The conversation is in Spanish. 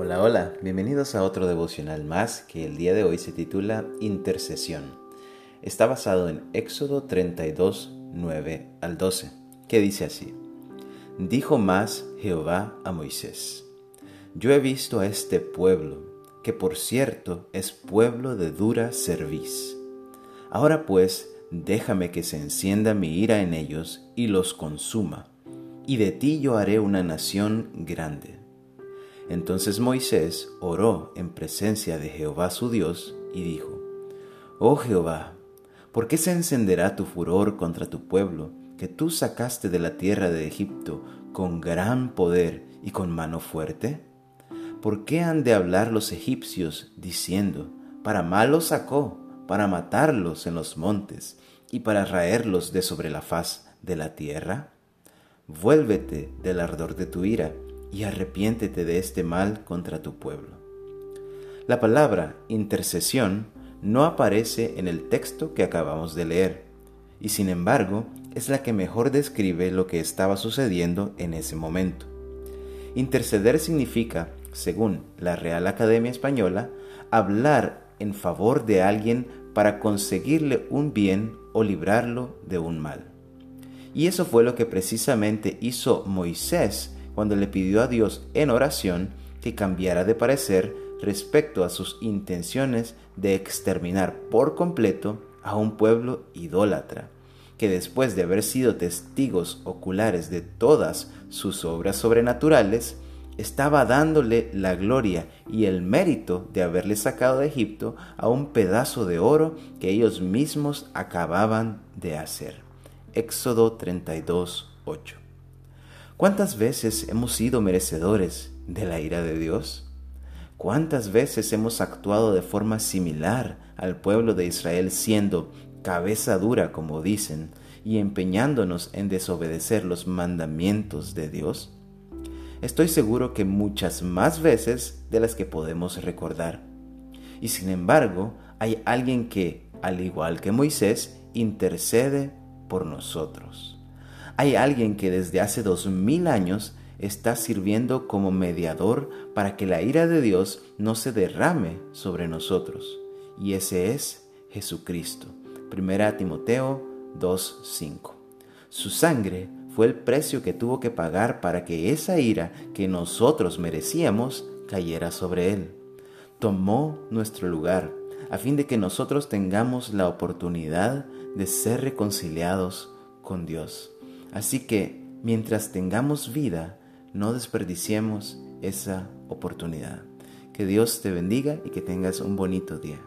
Hola, hola, bienvenidos a otro devocional más que el día de hoy se titula Intercesión. Está basado en Éxodo 32, 9 al 12, que dice así. Dijo más Jehová a Moisés, Yo he visto a este pueblo, que por cierto es pueblo de dura cerviz. Ahora pues, déjame que se encienda mi ira en ellos y los consuma, y de ti yo haré una nación grande entonces Moisés oró en presencia de Jehová su Dios y dijo, Oh Jehová, ¿por qué se encenderá tu furor contra tu pueblo, que tú sacaste de la tierra de Egipto con gran poder y con mano fuerte? ¿Por qué han de hablar los egipcios diciendo, para mal los sacó, para matarlos en los montes y para raerlos de sobre la faz de la tierra? Vuélvete del ardor de tu ira y arrepiéntete de este mal contra tu pueblo. La palabra intercesión no aparece en el texto que acabamos de leer, y sin embargo es la que mejor describe lo que estaba sucediendo en ese momento. Interceder significa, según la Real Academia Española, hablar en favor de alguien para conseguirle un bien o librarlo de un mal. Y eso fue lo que precisamente hizo Moisés cuando le pidió a Dios en oración que cambiara de parecer respecto a sus intenciones de exterminar por completo a un pueblo idólatra, que después de haber sido testigos oculares de todas sus obras sobrenaturales, estaba dándole la gloria y el mérito de haberle sacado de Egipto a un pedazo de oro que ellos mismos acababan de hacer. Éxodo 32, 8. ¿Cuántas veces hemos sido merecedores de la ira de Dios? ¿Cuántas veces hemos actuado de forma similar al pueblo de Israel siendo cabeza dura, como dicen, y empeñándonos en desobedecer los mandamientos de Dios? Estoy seguro que muchas más veces de las que podemos recordar. Y sin embargo, hay alguien que, al igual que Moisés, intercede por nosotros. Hay alguien que desde hace dos mil años está sirviendo como mediador para que la ira de Dios no se derrame sobre nosotros. Y ese es Jesucristo. Primera Timoteo 2.5. Su sangre fue el precio que tuvo que pagar para que esa ira que nosotros merecíamos cayera sobre él. Tomó nuestro lugar a fin de que nosotros tengamos la oportunidad de ser reconciliados con Dios. Así que mientras tengamos vida, no desperdiciemos esa oportunidad. Que Dios te bendiga y que tengas un bonito día.